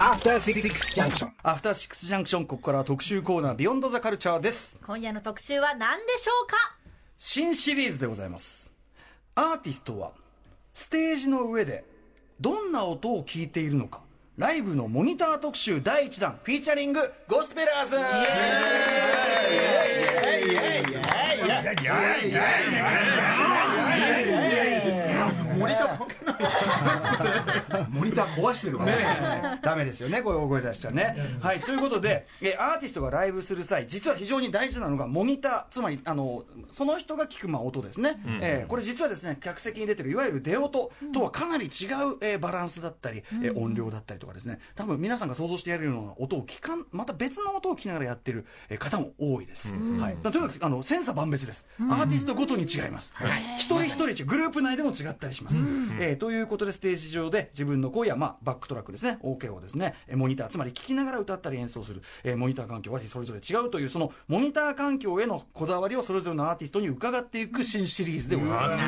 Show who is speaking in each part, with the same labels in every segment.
Speaker 1: アフターシックスジャンクション
Speaker 2: アフターシックスジャンクションここからは特集コーナービヨンドザカルチャーです
Speaker 3: 今夜の特集は何でしょうか
Speaker 2: 新シリーズでございますアーティストはステージの上でどんな音を聞いているのかライブのモニター特集第1弾フィーチャリングゴスペラーズ
Speaker 4: モニター関係ないモニター壊してるわね
Speaker 2: ダメですよねこれ大声出しちゃね。はいということでえアーティストがライブする際実は非常に大事なのがモニターつまりあのその人が聞くまあ音ですね、えーこれ実はですね客席に出てるいわゆる出音とはかなり違う、えーバランスだったり、えー音量だったりとかですね。多分皆さんが想像してやるような音を聞かんまた別の音を聞きながらやってるえー方も多いです、はい、とにかくあの千差万別です、アーティストごとに違います、一人一人グループ内でも違ったりします、えーということでステージ上で自分の声や、まあ、バックトラックですね。OK をですねえーモニターつまり聞きながら歌ったり演奏する、えーモニター環境はそれぞれ違うというそのモニター環境へのこだわりをそれぞれのアーティストに伺っていく新シリーズでございます。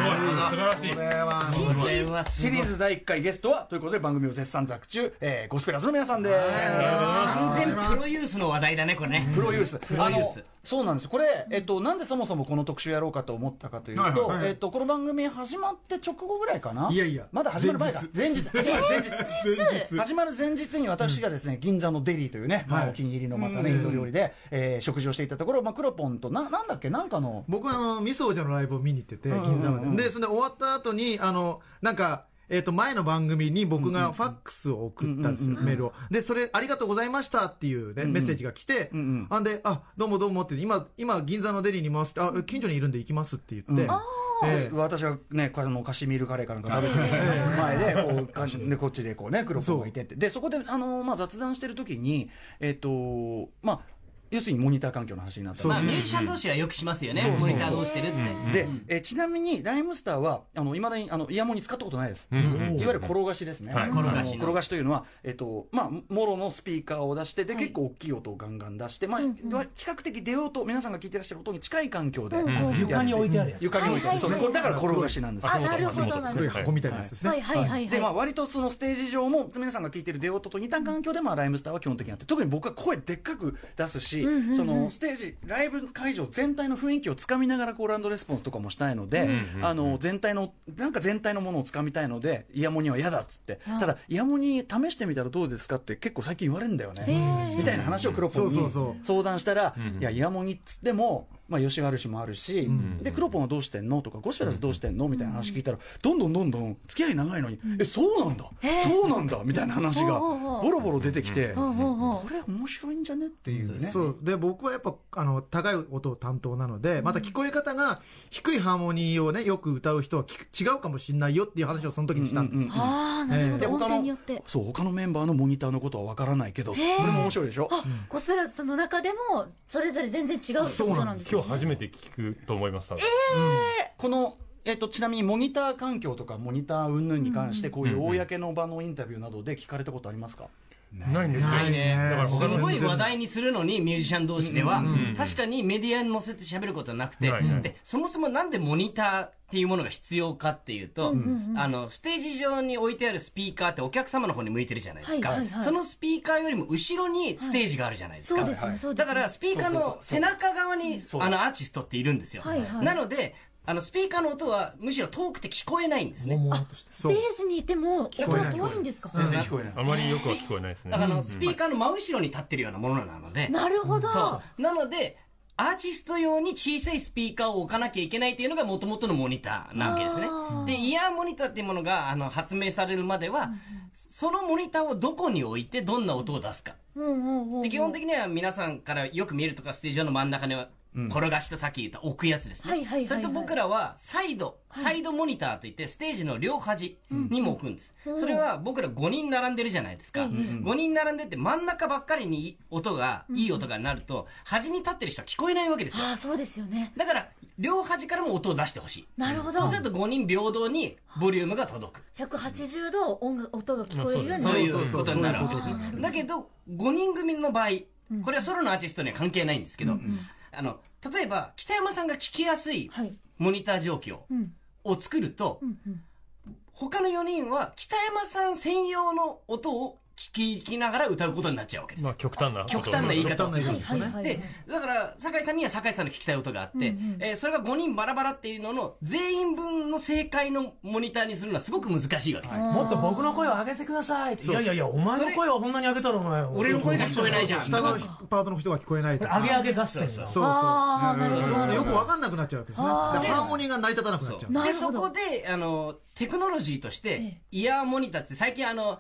Speaker 5: 素晴らしい。
Speaker 4: これは
Speaker 3: 新シリーズ。
Speaker 2: シリーズ第1回ゲストはということで番組を絶賛作中、えーゴスペラーズの皆さんです。
Speaker 6: 完全プロユースの話題だねこれね。
Speaker 2: プロユース。
Speaker 6: ロユース。
Speaker 2: あのそうなんです。これ、えっと、なんでそもそもこの特集やろうかと思ったかというと、
Speaker 4: はいはい
Speaker 2: えっと、この番組始まって直後ぐらいかな？い
Speaker 4: やいや。
Speaker 2: まだ始まる前か。前日。始まる前。日。
Speaker 4: 前日。
Speaker 2: 始まる前日に私がですね、銀座のデリーというね、まあ
Speaker 4: はい
Speaker 2: お気に入りのまたね、インド料理で、えー食事をしていたところ、まあ、クロポンと、な、なんだっけ、なんかの、
Speaker 4: 僕はあのミス王者のライブを見に行ってて
Speaker 2: んうんうん。
Speaker 4: 銀座まで。でそれで終わった後にあのなんかえー、と前の番組に僕がファックスを送ったんですよ、メールを。で、それ、ありがとうございましたっていうね、メッセージが来て、
Speaker 2: んうん
Speaker 4: あん。で、あ、どうもどうもって、今、今、銀座のデリーにいますって、あ、近所にいるんで行きますって言って、ええ。
Speaker 2: 私がね、あのカシミールカレーかなんか食べてる前で、こうこっちでこうね、クロポンがいてって、でそこであの、まあ、雑談してる時に、え。っ、と、まあ、要するにモニター環境の話になった。んです
Speaker 6: まあミュージシャン同士はよくしますよね。モニターどうしてるって。
Speaker 2: で、えーちなみにライムスターはあの未だにあのイヤモニ使ったことないです、いわゆる転がしですね、
Speaker 6: 転がしの。
Speaker 2: 転がしというのは、えっとまあ、もろのスピーカーを出してで、結構大きい音をガンガン出して、まあ比較的出音皆さんが聞いてらっしゃる音に近い環境で、
Speaker 7: 床に置いてあるやつ。
Speaker 2: 床に置いてある、そうだから転がしなんですよ。
Speaker 3: あなるほど
Speaker 4: い箱みたいなやつですね。
Speaker 3: どはいはいはい。はい。
Speaker 2: でまあ割とそのステージ上も皆さんが聞いてる出音と似た環境でまあライムスターは基本的にあって特に僕は声でっかく出すし、そのステージライブ会場全体の雰囲気をつかみながらコールレスポンスとかもしたいので、あの全体のなんか全体のものをつかみたいのでイヤモニは嫌だっつって。ただイヤモニ試してみたらどうですかって結構最近言われるんだよね。みたいな話をクロポンに相談したら、いやイヤモニっつってもまあ、吉原氏もあるし、でクロポンはどうしてんの？とかゴスペラスどうしてんの？みたいな話聞いたらどんどんどんどん付き合い長いのに、えそうなんだ、そうなんだ？みたいな話がボロボロ出てきて、これ面白いんじゃね？っていうね。
Speaker 4: そうで僕はやっぱあの高い音を担当なのでまた聞こえ方が低いハーモニーをねよく歌う人は聞く違うかもしれないよっていう話をその時にしたんです、
Speaker 3: ああなるほど。音
Speaker 2: で他の
Speaker 3: 程によって。
Speaker 2: そう他のメンバーのモニターのことは分からないけどこれも面白いでしょ？
Speaker 3: あゴスペラーズさんの中でもそれぞれ全然違うってことなんですよ
Speaker 5: 今日初めて聞くと思います多分。
Speaker 2: このえっと、ちなみにモニター環境とかモニター云々に関してこういう公の場のインタビューなどで聞かれたことありますか、
Speaker 5: ないんですよ
Speaker 6: ないね。
Speaker 5: だから他の
Speaker 6: すごい話題にするのにミュージシャン同士では確かにメディアに載せて喋ることはなくて。でそもそもなんでモニターっていうものが必要かっていうと、あのステージ上に置いてあるスピーカーってお客様の方に向いてるじゃないですか、そのスピーカーよりも後ろにステージがあるじゃないですか、だからスピーカーの背中側にあのアーティストっているんですよ、なのであのスピーカーの音はむしろ遠くて聞こえないんですね。
Speaker 3: ステージにいても音
Speaker 4: こえない
Speaker 3: が遠いんです。か
Speaker 2: 全然聞こえない。
Speaker 5: あまりよくは聞こえないですね。
Speaker 6: だからあのスピーカーの真後ろに立ってるようなものなので、
Speaker 3: なるほど。
Speaker 6: そうなのでアーティスト用に小さいスピーカーを置かなきゃいけないっていうのがもともとのモニターなわけですね。でイヤーモニターっていうものがあの発明されるまでは、そのモニターをどこに置いてどんな音を出すか。
Speaker 3: うんうんうん。
Speaker 6: で基本的には皆さんからよく見えるとかステージ上の真ん中には転がしとさっき言った置くやつですね、
Speaker 3: はいはいはいはい。
Speaker 6: それと僕らはサイド、サイドモニターといってステージの両端にも置くんです、それは僕ら5人並んでるじゃないですか、5人並んでて真ん中ばっかりに音が、いい音がなると端に立ってる人は聞こえないわけですよ。
Speaker 3: ああそうですよね。
Speaker 6: だから両端からも音を出してほしい。
Speaker 3: なるほど。
Speaker 6: そうすると5人平等にボリュームが届く。
Speaker 3: 180度音が音が聞こえるようになる。
Speaker 6: そういうことになるわけですだけど5人組の場合これはソロのアーティストには関係ないんですけど、あの例えば北山さんが聞きやすい
Speaker 3: はい。
Speaker 6: モニター状況
Speaker 3: ん。
Speaker 6: を作ると、他の4人は北山さん専用の音を聞きながら歌うことになっちゃうわけです。よ
Speaker 5: まあ極端な
Speaker 6: 極端な言い方をする
Speaker 4: 極端な言い方
Speaker 6: でだから酒井さんには酒井さんの聞きたい音があって、えーそれが5人バラバラっていうのの全員分の正解のモニターにするのはすごく難しいわけです。よ、
Speaker 1: もっと僕の声を上げてくださいって。いやいやいやお前の声をこんなに上げたらお前。
Speaker 6: 俺の声が聞こえないじゃん。
Speaker 4: 下のパートの人が聞こえないとか。
Speaker 1: 上げ上げ合戦よ。
Speaker 4: そうそう。よくわかんなくなっちゃうわけですね。でハーモニーが成り立たなくなっちゃう。
Speaker 6: で
Speaker 3: なるほど
Speaker 6: そこであのテクノロジーとして
Speaker 3: え。
Speaker 6: イヤーモニターって最近あの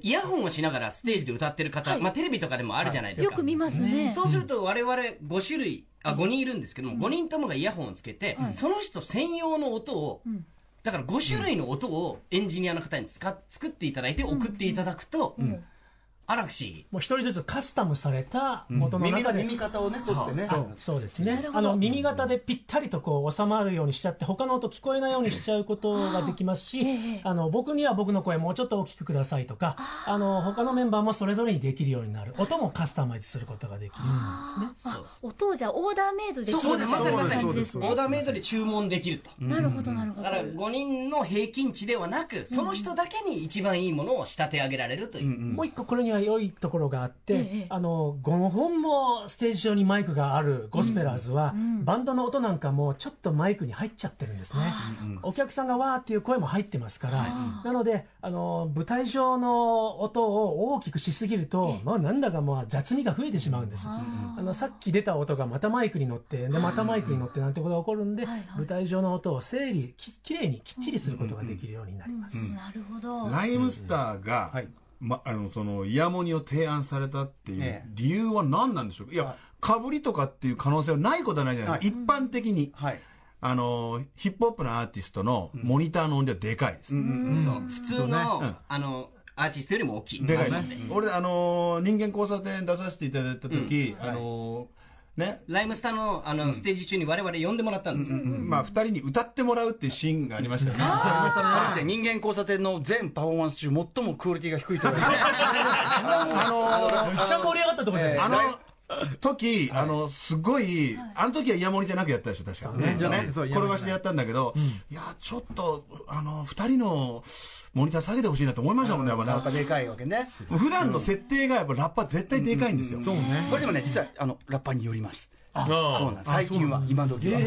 Speaker 6: イヤホンをしながらステージで歌ってる方、
Speaker 3: はい。
Speaker 6: まあ、テレビとかでもあるじゃないですか、
Speaker 3: よく見ますね。
Speaker 6: そうすると我々5種類あ5人いるんですけども、5人ともがイヤホンをつけて、その人専用の音を、だから5種類の音をエンジニアの方に使っ作っていただいて送っていただくと、あら不思議
Speaker 1: もう一人ずつカスタムされた元の中で。
Speaker 2: 耳方をね取ってね。
Speaker 1: そうですね。あの耳型でぴったりとこう収まるようにしちゃって他の音聞こえないようにしちゃうことができますし、
Speaker 3: ええ
Speaker 1: あの僕には僕の声もうちょっと大きくくださいとかあの他のメンバーもそれぞれにできるようになる。音もカスタマイズすることができるんですね。
Speaker 3: あ音をじゃあオーダーメイドできる
Speaker 6: そうですまさにオーダーメイドで注文できると。
Speaker 3: なるほどなるほど。
Speaker 6: だから5人の平均値ではなく、その人だけに一番いいものを仕立て上げられるという。
Speaker 1: もう一個これには良いところがあって、
Speaker 3: ええ。
Speaker 1: あの5本もステージ上にマイクがあるゴスペラーズは、バンドの音なんかもちょっとマイクに入っちゃってるんですね、お客さんがわーっていう声も入ってますから、なのであの舞台上の音を大きくしすぎると、まあ、なんだかまあ雑味が増えてしまうんです。あのさっき出た音がまたマイクに乗ってでまたマイクに乗ってなんてことが起こるんで、舞台上の音を整理ききれいにきっちりすることができるようになります、
Speaker 3: なるほど。
Speaker 7: ライムスターが、
Speaker 2: はい
Speaker 7: ま、あのそのイヤモニを提案されたっていう
Speaker 2: ええ。
Speaker 7: 理由は何なんでしょうか？いやかぶりとかっていう可能性はないことはないじゃないですか、一般的に、
Speaker 2: はい。
Speaker 7: あのヒップホップのアーティストのモニターの音量でかいです、
Speaker 6: そう。普通の、
Speaker 7: うん。
Speaker 6: あの、アーティストよりも大きい。
Speaker 7: でかいです、俺あの人間交差点出させていただいた時、あのね。
Speaker 6: ライムスターのあの、ステージ中に我々呼んでもらったんですよ。
Speaker 7: まあ、二人に歌ってもらうっていうシーンがありましたよね。
Speaker 2: あれですね。人間交差点の全パフォーマンス中最もクオリティが低いと思います
Speaker 1: めっちゃ盛り上がったとこじゃないです
Speaker 7: あ
Speaker 1: か、
Speaker 7: の時、あの、すごい、あの時はイヤモニじゃなくやったでしょ、確か。ね。
Speaker 4: ね。
Speaker 7: 転がしでやったんだけど、いや、ちょっと、あの、二人のモニター下げてほしいなと思いましたもんね、やっぱね。
Speaker 2: やっぱでかいわけね。
Speaker 7: 普段の設定がやっぱラッパー絶対でかいんですよ。
Speaker 4: そうね。
Speaker 2: これでもね実はあのラッパーによります。
Speaker 5: あ
Speaker 2: そうなんです。最近は今時は。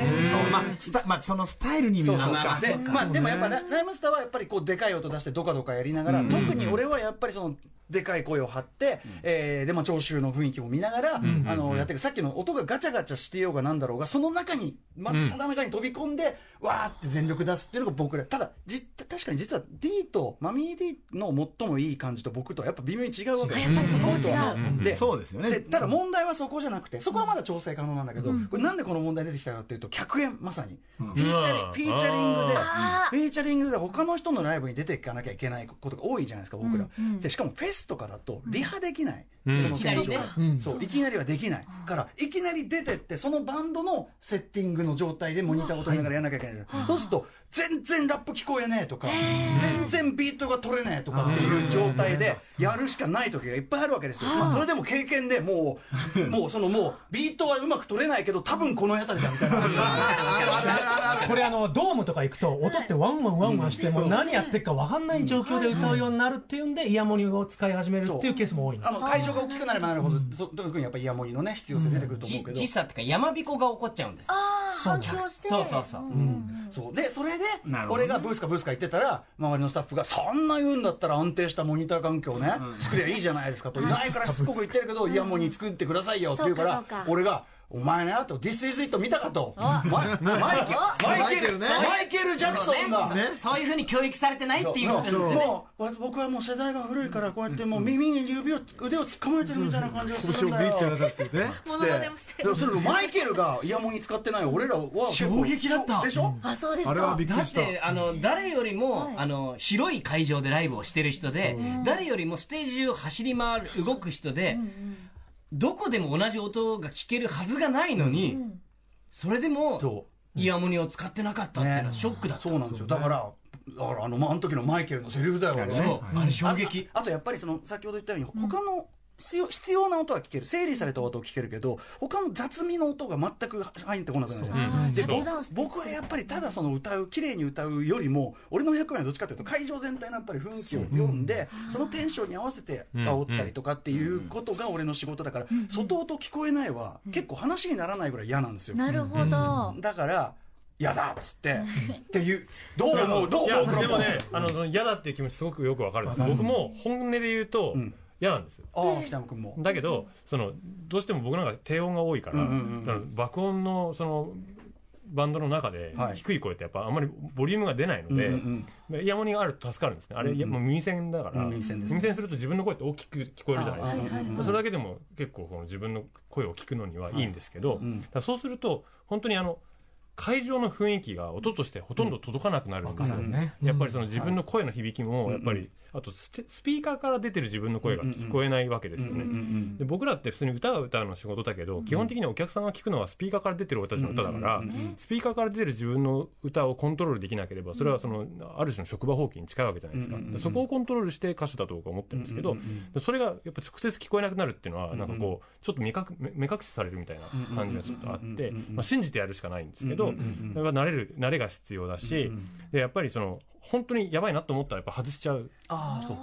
Speaker 7: まあ、スタまあ、そのスタイルに見る。
Speaker 2: そうそう
Speaker 7: か。
Speaker 2: でまあでもやっぱラライムスターはやっぱりこうでかい音出してドカドカやりながら特に俺はやっぱりそのでかい声を張って、えーでまあ聴衆の雰囲気も見ながら、あのやってる。さっきの音がガチャガチャしてようがなんだろうがその中に真っ只中に飛び込んで、わーって全力出すっていうのが僕らただじ確かに実は D とマミー D の最もいい感じと僕とはやっぱ微妙に違うわけです。
Speaker 3: やっぱりそこも違う。
Speaker 2: で
Speaker 7: そうですよね。
Speaker 2: でただ問題はそこじゃなくてそこはまだ調整可能なんだけど、これなんでこの問題出てきたかっていうと客演まさに、フィーチャリ
Speaker 5: うん
Speaker 2: フィーチャリングで
Speaker 3: あ
Speaker 2: フィーチャリングで他の人のライブに出ていかなきゃいけないことが多いじゃないですか僕ら、
Speaker 3: うんうん。
Speaker 2: でしかもフェスとかだとリハできない、
Speaker 5: うん。
Speaker 2: その会場が。
Speaker 6: いきな
Speaker 4: うん。
Speaker 2: そういきなりはできない。からいきなり出てってそのバンドのセッティングの状態でモニターを取りながらやらなきゃいけない、そうすると全然ラップ聞こえねえとか全然ビートが取れねえとかっていう状態でやるしかない時がいっぱいあるわけですよ、まあ、それでも経験でもう もうそのもうビートはうまく取れないけど多分この辺りだみたいな。
Speaker 1: これあのドームとか行くと音ってワンワンワンワンしてもう何やってるか分かんない状況で歌うようになるっていうんでイヤモニを使い始めるっていうケースも多いんです。
Speaker 2: あの会場が大きくなればなるほど、そ特にやっぱイヤモニのね必要性出てくると思うけど、
Speaker 6: 時差っていうか、山彦が起こっちゃうんです。
Speaker 3: ああ反
Speaker 1: そう。なん
Speaker 3: 響して。
Speaker 6: そうそうそう。
Speaker 2: そう。でそれで俺がブースかブースか言ってたら周りのスタッフがそんな言うんだったら安定したモニター環境ね、作りゃいいじゃないですかと。いないからしつこく言ってるけどイヤモニ作ってくださいよって言うから俺がお前ねと This is it 見たかと。マイマイケ
Speaker 3: お
Speaker 2: マイケル
Speaker 4: マイケルね
Speaker 2: マイケル・ジャクソンが
Speaker 6: そうね。そういうふうに教育されてないっていうことですよね。
Speaker 2: もう僕はもう世代が古いからこうやってもう耳に指を腕を突っ込まれてるみたいな感じがするんだよ。
Speaker 4: 拳をビーって
Speaker 2: それマイケルがイヤモニ使ってない俺らは。
Speaker 6: 衝撃だった。
Speaker 2: でしょ
Speaker 3: あそうですか。
Speaker 4: あれはびっく
Speaker 6: だっ
Speaker 4: りした。
Speaker 6: てあの誰よりも、
Speaker 3: はい
Speaker 6: あの広い会場でライブをしてる人で、誰よりもステージを走り回る動く人で、どこでも同じ音が聞けるはずがないのに、それでも
Speaker 2: そ
Speaker 6: イヤモニを使ってなかったっていうのはショックだった、
Speaker 2: そうなんですよ。だからだからあのまああの時のマイケルのセリフだよね。
Speaker 6: そう。あれ衝撃。
Speaker 2: ああとやっぱりその先ほど言ったように他の必要必要な音は聞ける。整理された音を聞けるけど他の雑味の音が全く入ってこなくなるじゃないですか、僕僕はやっぱりただその歌う綺麗に歌うよりも俺の役割はどっちかというと会場全体のやっぱり雰囲気を読んでそのテンションに合わせて煽ったりとかっていうことが俺の仕事だから外音聞こえないは結構話にならないぐらい嫌なんですよ。
Speaker 3: なるほど。
Speaker 2: だから嫌だっつってっていうどう思う？どう
Speaker 5: いや
Speaker 2: 思う
Speaker 5: でもねあの嫌だっていう気持ちすごくよくわかるんです。僕も本音で言うと
Speaker 2: ん
Speaker 5: 嫌なんですよ。
Speaker 2: ああ北山君も。
Speaker 5: だけどそのどうしても僕なんか低音が多いから,、爆音のそのバンドの中で
Speaker 2: はい。
Speaker 5: 低い声ってやっぱあんまりボリュームが出ないので、イヤモニがあると助かるんですね。あれ、いやもう耳栓だから、
Speaker 2: うん耳栓ですね。
Speaker 5: 耳栓すると自分の声って大きく聞こえるじゃないですか、それだけでも結構この自分の声を聞くのにはいいんですけど、そうすると本当にあの会場の雰囲気が音としてほとんど届かなくなるんですよ、
Speaker 1: うん。ね。
Speaker 5: やっぱりその自分の声の響きもやっぱり、あとスピーカーから出てる自分の声が聞こえないわけですよね、で僕らって普通に歌が歌うの仕事だけど、基本的にお客さんが聞くのはスピーカーから出てる俺たちの歌だから、スピーカーから出てる自分の歌をコントロールできなければそれはそのある種の職場放棄に近いわけじゃないですか、でそこをコントロールして歌手だと僕は思ってるんですけど、でそれがやっぱ直接聞こえなくなるっていうのはなんかこうちょっと目隠目目隠しされるみたいな感じがちょっとあって、まあ、信じてやるしかないんですけど、それは慣れる慣れが必要だし、でやっぱりその本当にやばいなと思ったらやっぱ外しちゃう
Speaker 2: ああそう。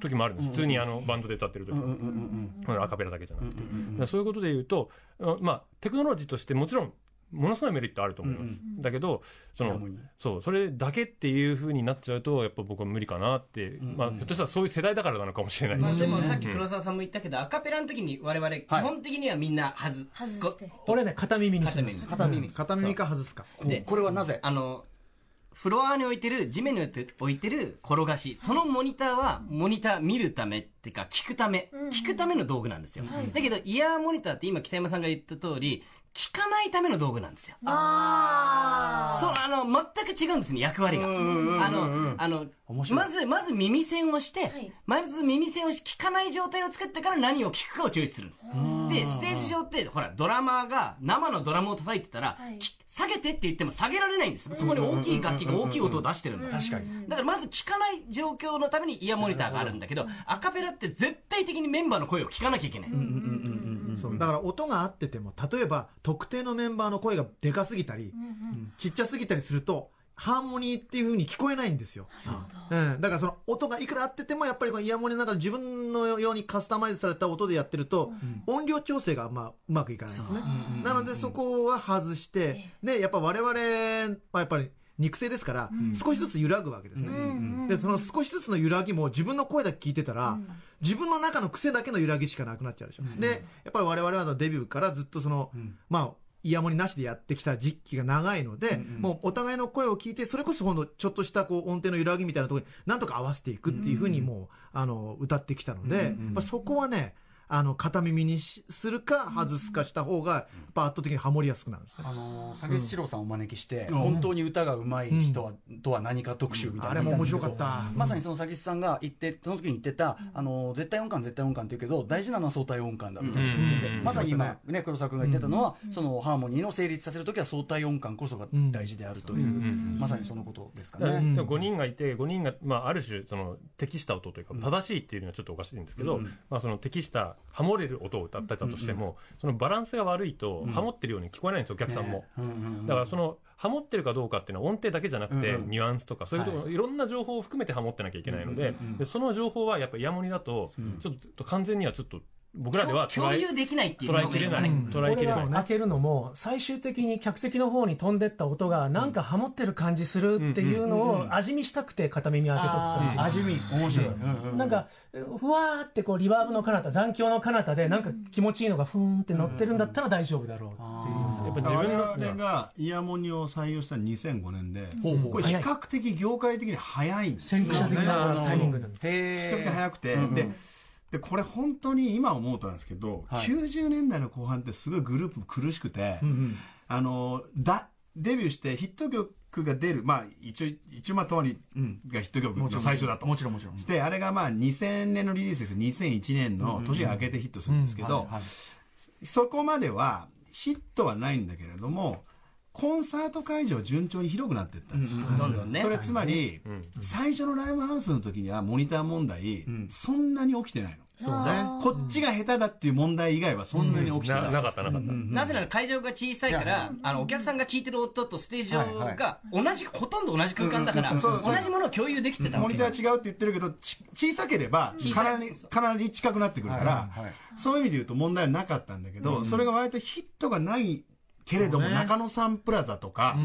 Speaker 5: 時もあるんです、普通にあのバンドで歌ってる時も、アカペラだけじゃなくて、だからそういうことで言うと、あまあ、テクノロジーとしてもちろんものすごいメリットあると思います、だけどそのそうそれだけっていうふうになっちゃうとやっぱ僕は無理かなって、まあ、ひょっとしたらそういう世代だからなのかもしれないで
Speaker 6: まあ、
Speaker 5: す、
Speaker 6: でもさっき黒沢さんも言ったけど、アカペラの時に我々基本的にはみんな外す、
Speaker 3: 外して。
Speaker 1: 俺ね片耳にして
Speaker 6: 片耳
Speaker 1: ます。
Speaker 6: 片耳。
Speaker 4: 片耳か外すか。
Speaker 6: で
Speaker 2: これはなぜ？
Speaker 6: あのフロアに置いてる地面に置いてる転がし。そのモニターはモニター見るためっていうか聞くため、聞くための道具なんですよ、だけどイヤーモニターって今北山さんが言った通り聞かないための道具なんですよ。
Speaker 3: あ
Speaker 6: そうあの全く違うんですね役割が。あのあのまずまず耳栓をして、
Speaker 3: い。
Speaker 6: まず耳栓をし聞かない状態を作ってから何を聞くかをチョイスするんです。でステージ上ってほらドラマーが生のドラムを叩いてたら、
Speaker 3: はい。
Speaker 6: き下げてって言っても下げられないんです。そこに大きい楽器が大きい音を出してるんだ
Speaker 2: 確かに。
Speaker 6: だからまず聞かない状況のためにイヤーモニターがあるんだけどアカペラって絶対的にメンバーの声を聞かなきゃいけない、
Speaker 4: そう。だから音が合ってても例えば特定のメンバーの声がでかすぎたり、ちっちゃすぎたりするとハーモニーっていう風に聞こえないんですよ、うん、だからその音がいくら合っててもやっぱりこのイヤモニの中で自分のようにカスタマイズされた音でやってると、音量調整がまあうまくいかないんですね、なのでそこは外してでやっぱ我々はやっぱり肉声ですから、少しずつ揺らぐわけですね、でその少しずつの揺らぎも自分の声だけ聞いてたら、自分の中の癖だけの揺らぎしかなくなっちゃうでしょ、でやっぱり我々はデビューからずっとその、まあイヤモニなしでやってきた時期が長いので、もうお互いの声を聞いてそれこそほんのちょっとしたこう音程の揺らぎみたいなところになんとか合わせていくっていうふうにもう、あの歌ってきたので、やっぱそこはねあの片耳にしするか外すかした方がやっぱ圧倒的にハモりやすくなるんですね、
Speaker 2: あのー、下四郎さんをお招きして、本当に歌が上手い人は、とは何か特集みたいな
Speaker 4: あれも面白かった。
Speaker 2: まさにその佐さんが言ってその時に言ってた、あのー絶対音感絶対音感って言うけど大事なのは相対音感だみたいな。ことを言ってて、
Speaker 5: うん。
Speaker 2: まさに今、ね、黒沢君が言ってたのは、そのハーモニーの成立させる時は相対音感こそが大事であるという、
Speaker 5: ん。
Speaker 2: まさにそのことですかね。
Speaker 5: でも5人がいて5人が、まあ、ある種その適した音というか正しいっていうのはちょっとおかしいんですけど、まあ、その適したハモれる音を歌ってたとしても、そのバランスが悪いとハモってるように聞こえないんですよお客さんも、だからそのハモってるかどうかっていうのは音程だけじゃなくて、ニュアンスとかそういうところ、い、ろんな情報を含めてハモってなきゃいけないので,、でその情報はやっぱイヤモニだと、ちょっと完全にはちょっと僕らでは
Speaker 6: 共有できないっていう
Speaker 5: 捉えきれない、捉えき
Speaker 1: 俺
Speaker 5: れない。
Speaker 1: が開けるのも最終的に客席の方に飛んでった音がなんかハモってる感じするっていうのを味見したくて片耳開けとく感じ
Speaker 2: 味見面白い、
Speaker 1: なんかふわーってこうリバーブの彼方残響の彼方でなんか気持ちいいのがふーんって乗ってるんだったら大丈夫だろうっていう
Speaker 5: やっぱ自分の
Speaker 7: 我々がイヤモニを採用したの2005年で、これ比較的業界的に早いんです
Speaker 1: 先駆者的なタイミングなんで
Speaker 7: 比較的早くて、ででこれ本当に今思うとなんですけど、90年代の後半ってすごいグループ苦しくて、あのだデビューしてヒット曲が出る、まあ、一応一応まあともにがヒット曲の最初だと。
Speaker 2: もちろんもちろん。
Speaker 7: してあれがまあ2000年のリリースですよ。2001年の年が明けてヒットするんですけど、そこまではヒットはないんだけれどもコンサート会場順調に広くなっていったんですよ、
Speaker 6: どんどんね。
Speaker 7: それつまり、最初のライブハウスの時にはモニター問題、そんなに起きてないの
Speaker 4: そうね。
Speaker 7: こっちが下手だっていう問題以外はそんなに起きて
Speaker 5: な
Speaker 7: ない。
Speaker 5: なかったなかった、
Speaker 6: なぜなら会場が小さいから、あの、お客さんが聞いてる音とステージ上が同じ、ほとんど同じ空間だから、
Speaker 7: うんうんそうそう
Speaker 6: 同じものを共有できてたわけ
Speaker 7: モニター違うって言ってるけど、ち小さければ、
Speaker 6: 小さい。
Speaker 7: かなり、かなり近くなってくるから、
Speaker 2: はいはい
Speaker 7: そういう意味で言うと問題はなかったんだけど、それが割とヒットがないけれども、
Speaker 4: そうね。
Speaker 7: 中野サンプラザとか、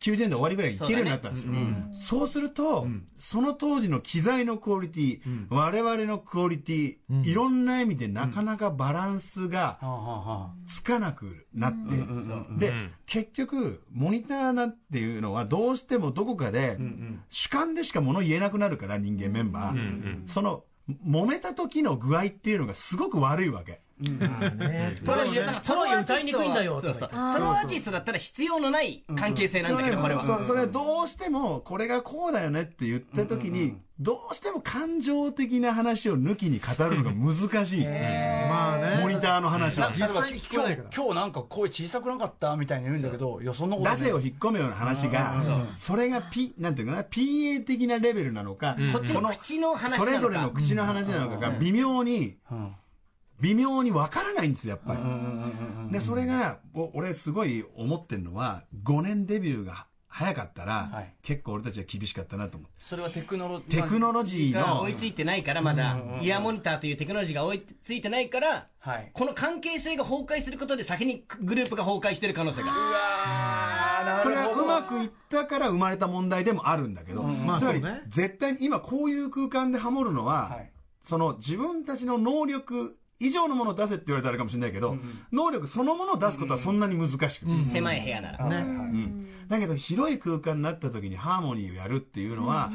Speaker 7: 90年で終わりぐらいに行けるようになったんですよ。そうすると、その当時の機材のクオリティ、我々のクオリティ、いろんな意味でなかなかバランスがつかなくなって、で、結局、モニターなんていうのはどうしてもどこかで、主観でしか物言えなくなるから、人間メンバー。その、揉めた時の具合っていうのがすごく悪いわけ。
Speaker 1: ね。
Speaker 6: それだから
Speaker 1: ソロに歌いにくいんだよ
Speaker 6: そうそう。
Speaker 1: とか
Speaker 6: ソロアーティストだったら必要のない関係性なんだけど、これは。
Speaker 7: そうそれはどうしてもこれがこうだよねって言った時に、どうしても感情的な話を抜きに語るのが難しい。
Speaker 4: まあね。
Speaker 7: モニターの話は。
Speaker 4: 実際に聞こえないから。
Speaker 2: 今日なんか声小さくなかったみたいに言うんだけどいやそんなこと
Speaker 7: 出せを
Speaker 2: い
Speaker 7: 引っ込めような話が、それがピ、なんていうかな、PA 的なレベルなのか、
Speaker 6: こっちの口の話
Speaker 7: そ
Speaker 6: なのか。
Speaker 7: れぞれの口の話なのかが微妙に、微妙に分からないんですよ、やっぱり。で、それが、お俺すごい思ってるのは、5年デビューが早かったら、
Speaker 2: はい。
Speaker 7: 結構俺たちは厳しかったなと思って。
Speaker 2: それはテクノロ
Speaker 7: テクノロジーの
Speaker 6: が追いついてないから、まだ、イヤーモニターというテクノロジーが追いついてないから、
Speaker 2: はい。
Speaker 6: この関係性が崩壊することで先にグループが崩壊してる可能性が。
Speaker 2: あ
Speaker 7: それがうまくいったから生まれた問題でもあるんだけど、
Speaker 4: まあ
Speaker 7: つまり絶対に今こういう空間でハモるのは、
Speaker 2: はい。
Speaker 7: その自分たちの能力以上のものを出せって言われたらあれかもしれないけど、能力そのものを出すことはそんなに難しくて、
Speaker 6: 狭い部屋なら。
Speaker 4: ね。
Speaker 7: うん。だけど広い空間になった時にハーモニーをやるっていうのは、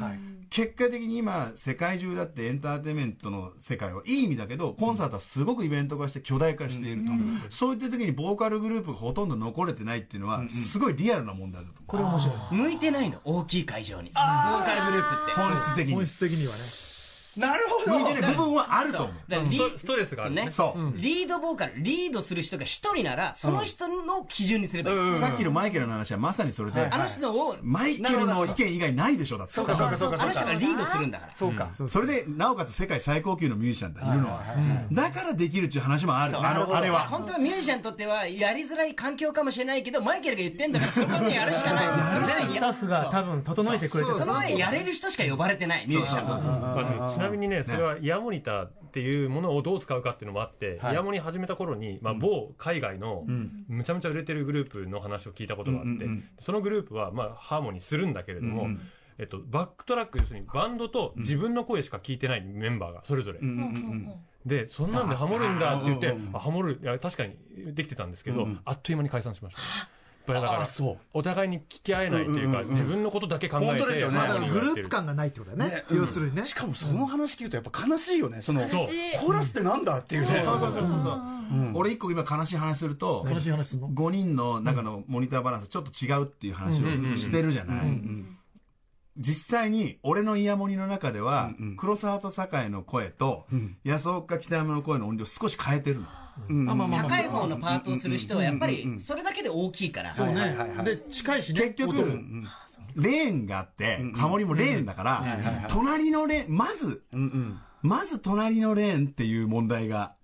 Speaker 7: 結果的に今世界中だってエンターテインメントの世界はいい意味だけどコンサートはすごくイベント化して巨大化していると、そういった時にボーカルグループがほとんど残れてないっていうのはすごいリアルな問題だと思う。
Speaker 1: これ面白い。
Speaker 6: 向いてないの、大きい会場に。ボー。カルグループって。
Speaker 7: 本質的に。
Speaker 4: 本質的にはね。
Speaker 2: なるほど。
Speaker 7: 向いてる部分はあると思う。
Speaker 6: だからリ
Speaker 5: ストストレスがあるね。
Speaker 7: そう、
Speaker 6: リードボーカル、リードする人が一人なら、その人の基準にすればいい。
Speaker 7: さっきのマイケルの話はまさにそれで、
Speaker 6: あの人を、
Speaker 7: マイケルの意見以外ないでしょだって。
Speaker 2: そうかそうかそうか
Speaker 6: あの人がリードするんだから。
Speaker 2: そうか。
Speaker 7: それでなおかつ世界最高級のミュージシャンだい。るのは、だからできるっていう話もある。あのあれは。
Speaker 6: 本当はミュージシャンにとってはやりづらい環境かもしれないけどマイケルが言ってんだからそこにやるしかない。
Speaker 1: スタッフが多分整えてくれて
Speaker 6: その前やれる人しか呼ばれてないミュージシャン
Speaker 5: なみにね、それはイヤモニターっていうものをどう使うかっていうのもあって、
Speaker 2: はい。
Speaker 5: イヤモニ始めた頃に、まあ、某海外のむちゃむちゃ売れてるグループの話を聞いたことがあって、そのグループは、まあ、ハーモニーするんだけれども、えっと、バックトラック、要するにバンドと自分の声しか聞いてないメンバーがそれぞれ。で、そんなんでハモるんだって言って、あハモる、いや、確かにできてたんですけど、あっという間に解散しましたぱりだから
Speaker 2: あそう、
Speaker 5: お互いに聞き合えないというか、自分のことだけ考えて、
Speaker 2: 本当ですよね。
Speaker 4: グループ感がないってことだよね。要するにね。
Speaker 2: しかもその話聞くとやっぱ悲しいよね。そのコーラスってなんだっていうね。
Speaker 7: そうそうそうそう。そう、俺一個今悲しい話すると
Speaker 4: 悲しい話すんの
Speaker 7: ？5人の中のモニターバランスちょっと違うっていう話をしてるじゃない、実際に俺のイヤモニの中では、黒沢と酒井の声と、安岡北山の声の音量少し変えてるの、
Speaker 6: 高い方のパートをする人はやっぱりそれだけで大きいから。
Speaker 4: そうね。で、近いしね。
Speaker 7: 結局、レーンがあって、ハモリもレーンだから、隣のレーン、まず、まず隣のレーンっていう問題が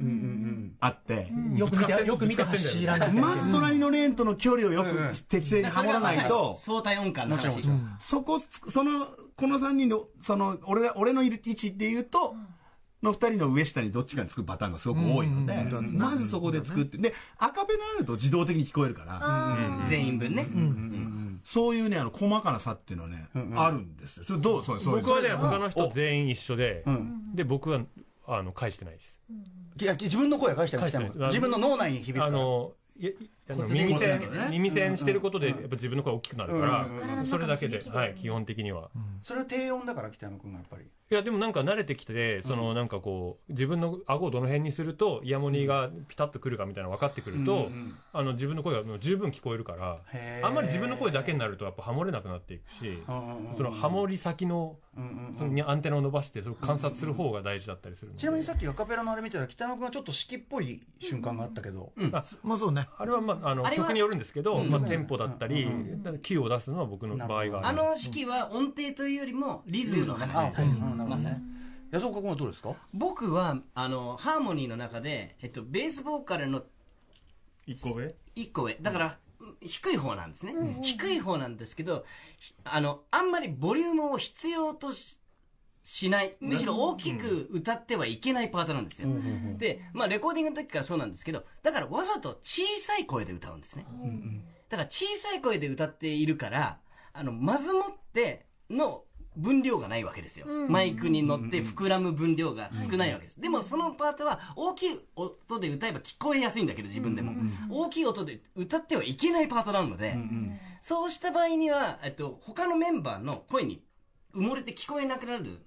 Speaker 7: あって、
Speaker 1: よく見てよく見て走らない。
Speaker 7: まず隣のレーンとの距離をよく適正にハモらないと、
Speaker 6: 相対音感の話。
Speaker 7: そこ、その、この3人の、その、俺ら、俺のいる位置で言うと、の2人の上下にどっちかにつくパターンがすごく多いので、まずそこで作って、で、赤ペナあると自動的に聞こえるから、
Speaker 6: 全員分ね。
Speaker 7: そういうね、あの、細かな差っていうのはね、あるんですよ。それどう、そう、そう
Speaker 5: 僕はね、他の人全員一緒で、で、僕は、あの、返してないです。
Speaker 2: いや自分の声は返してない。
Speaker 5: 返してない
Speaker 2: 自分の脳内に響く
Speaker 5: あの、耳栓耳栓してることで、やっぱ自分の声大きくなるから、それだけで、はい、基本的には。
Speaker 2: それは低音だから北山君がやっぱり。
Speaker 5: いや、でもなんか慣れてきて、そのなんかこう、自分の顎をどの辺にすると、イヤモニがピタッとくるかみたいなの分かってくると、あの、自分の声がもう十分聞こえるからあんまり自分の声だけになると、やっぱハモれなくなっていくし、そのハモり先の、そのにアンテナを伸ばして、それを観察する方が大事だったりする
Speaker 2: ちなみにさっきアカペラのあれ見てたら北山君がちょっと式っぽい瞬間があったけど、
Speaker 5: あ
Speaker 4: まあそうね。
Speaker 5: あれは、まあ、あの
Speaker 6: あれは
Speaker 5: 曲によるんですけど、まあ、テンポだったり、キーを出すのは僕の場合が
Speaker 6: あ。の式は音程というよりもリズムの話です。まさに。
Speaker 2: 安岡君はどうですか？
Speaker 6: 僕はあのハーモニーの中で、えっと、ベースボーカルの
Speaker 5: 一個上
Speaker 6: ？1個上。だから、低い方なんですね、低い方なんですけどひあのあんまりボリュームを必要とししない。むしろ大きく歌ってはいけないパートなんですよ、で、まあ、レコーディングの時からそうなんですけどだからわざと小さい声で歌うんですね、だから小さい声で歌っているからあのまずもっての分量がないわけですよ、マイクに乗って膨らむ分量が少ないわけです、でもそのパートは大きい音で歌えば聞こえやすいんだけど自分でも、大きい音で歌ってはいけないパートなので、そうした場合には、えっと、他のメンバーの声に埋もれて聞こえなくなる、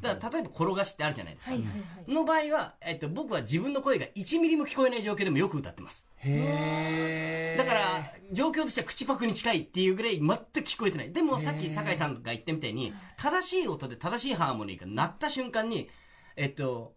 Speaker 6: だから例えば転がしってあるじゃないですか、
Speaker 3: はいはいはい。
Speaker 6: の場合は、えっと、僕は自分の声が1ミリも聞こえない状況でもよく歌ってます。
Speaker 2: へ
Speaker 6: だから状況としては口パクに近いっていうぐらい全く聞こえてない。でもさっき酒井さんが言ったみたいに正しい音で正しいハーモニーが鳴った瞬間にえっと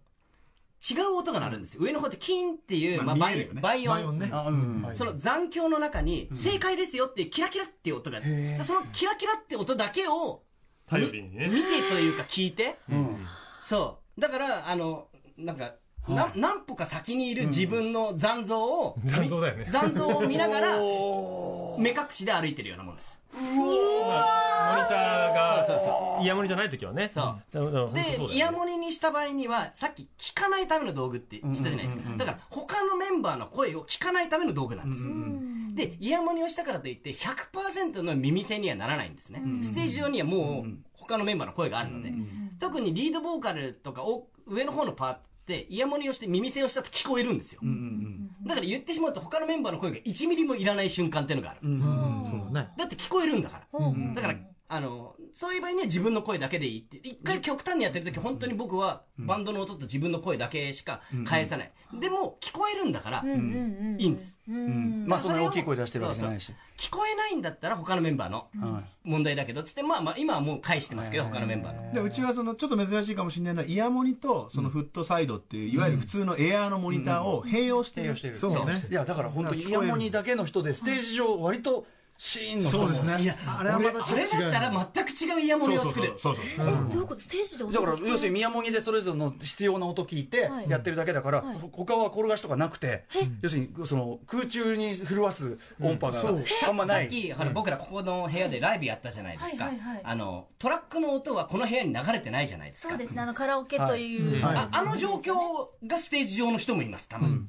Speaker 6: 違う音が鳴るんですよ。上の方ってキンっていう、
Speaker 7: まあ
Speaker 6: まあ、
Speaker 7: ね。
Speaker 6: 倍音
Speaker 4: 倍音ね。
Speaker 2: あうん
Speaker 6: その残響の中に正解ですよっていうキラキラっていう音が、でそのキラキラって音だけを
Speaker 5: 頼りにね。
Speaker 6: 見てというか聞いて、
Speaker 2: うん。
Speaker 6: そう。だからあのなんか、な何歩か先にいる自分の残像を、
Speaker 5: 残像だよね。
Speaker 6: 残像を見ながら 目隠しで歩いてるようなもんです。
Speaker 5: モニターが
Speaker 6: そうそうそ
Speaker 5: イヤモニじゃない時はね。
Speaker 6: そう。で、イヤモニにした場合にはさっき聞かないための道具ってしたじゃないですか、だから他のメンバーの声を聞かないための道具なんです、でイヤモニをしたからといって100%の耳栓にはならないんですね、ステージ上にはもう他のメンバーの声があるので、特にリードボーカルとかお上の方のパートってイヤモニをして耳栓をしたと聞こえるんですよ、だから言ってしまうと他のメンバーの声が1ミリもいらない瞬間っていうのがある、
Speaker 4: そうだね。
Speaker 6: だって聞こえるんだから、だからあのそういう場合には自分の声だけでいいって一回極端にやってる時本当に僕はバンドの音と自分の声だけしか返さない、でも聞こえるんだからいいんです、
Speaker 2: まあそんなに大きい声出してるわけじゃないし
Speaker 6: そう。そう聞こえないんだったら他のメンバーの問題だけどつってまあまあ今はもう返してますけど他のメンバーの。
Speaker 7: でうちはそのちょっと珍しいかもしれないのはイヤモニとそのフットサイドっていういわゆる普通のエアーのモニターを併用してる。
Speaker 2: してる。
Speaker 4: そうね。
Speaker 2: いやだから本当にイヤモニだけの人でステージ上割とシーンの
Speaker 4: そうですね。
Speaker 6: いや
Speaker 4: あれはまた
Speaker 6: あれ。だったら全く違うイヤモニを作る。
Speaker 7: そうそうそう
Speaker 3: えどういうこと？ステージで音
Speaker 2: だから要するに宮もぎでそれぞれの必要な音聞いて
Speaker 3: はい。
Speaker 2: やってるだけだから、他は転がしとかなくて要するにその空中に震わす音波があんまない、
Speaker 6: さっき、僕らここの部屋でライブやったじゃないですか、あのトラックの音はこの部屋に流れてないじゃないですか。
Speaker 3: そうです。ねあのカラオケという、
Speaker 2: はい。
Speaker 6: ああの状況がステージ上の人もいますたまに、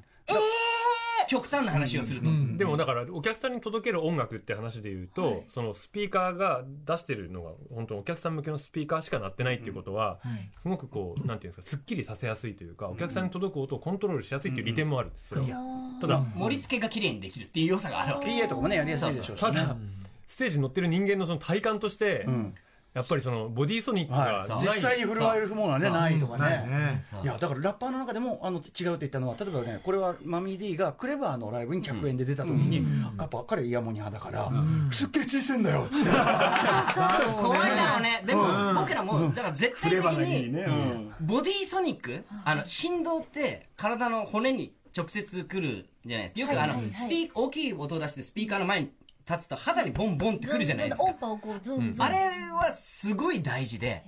Speaker 6: 極端な話をすると、
Speaker 5: でもだからお客さんに届ける音楽って話で言うと、そのスピーカーが出してるのが本当にお客さん向けのスピーカーしか鳴ってないっていうことは、すごくこうなんていうんですかすっきりさせやすいというかお客さんに届く音をコントロールしやすいっていう利点もあるんです、それはただ、
Speaker 6: 盛り付けが綺麗にできるっていう良さがあるわけ
Speaker 2: PA とかもね。やりやすいでしょうしね
Speaker 5: ただステージに乗ってる人間のその体感として、
Speaker 2: ん
Speaker 5: やっぱりそのボディーソニックが
Speaker 2: はい。実際に振るわれるものはねないとかね。
Speaker 4: ね。
Speaker 2: いやだからラッパーの中でもあの違うって言ったのは例えばねこれはマミー D がクレバーのライブに100円で出た時に、やっぱ彼イヤモニ派だから、すっげえ小せえんだよっつって。
Speaker 6: 怖いだろうねでも、僕らもだから絶対的に
Speaker 7: ね、
Speaker 6: ボディーソニックあの振動って体の骨に直接くるじゃないですか。よくあの、
Speaker 3: はい。はい。はい。
Speaker 6: スピー大きい音を出してスピーカーの前に立つと肌にボンボンってくるじゃないですか。あれはすごい大事で、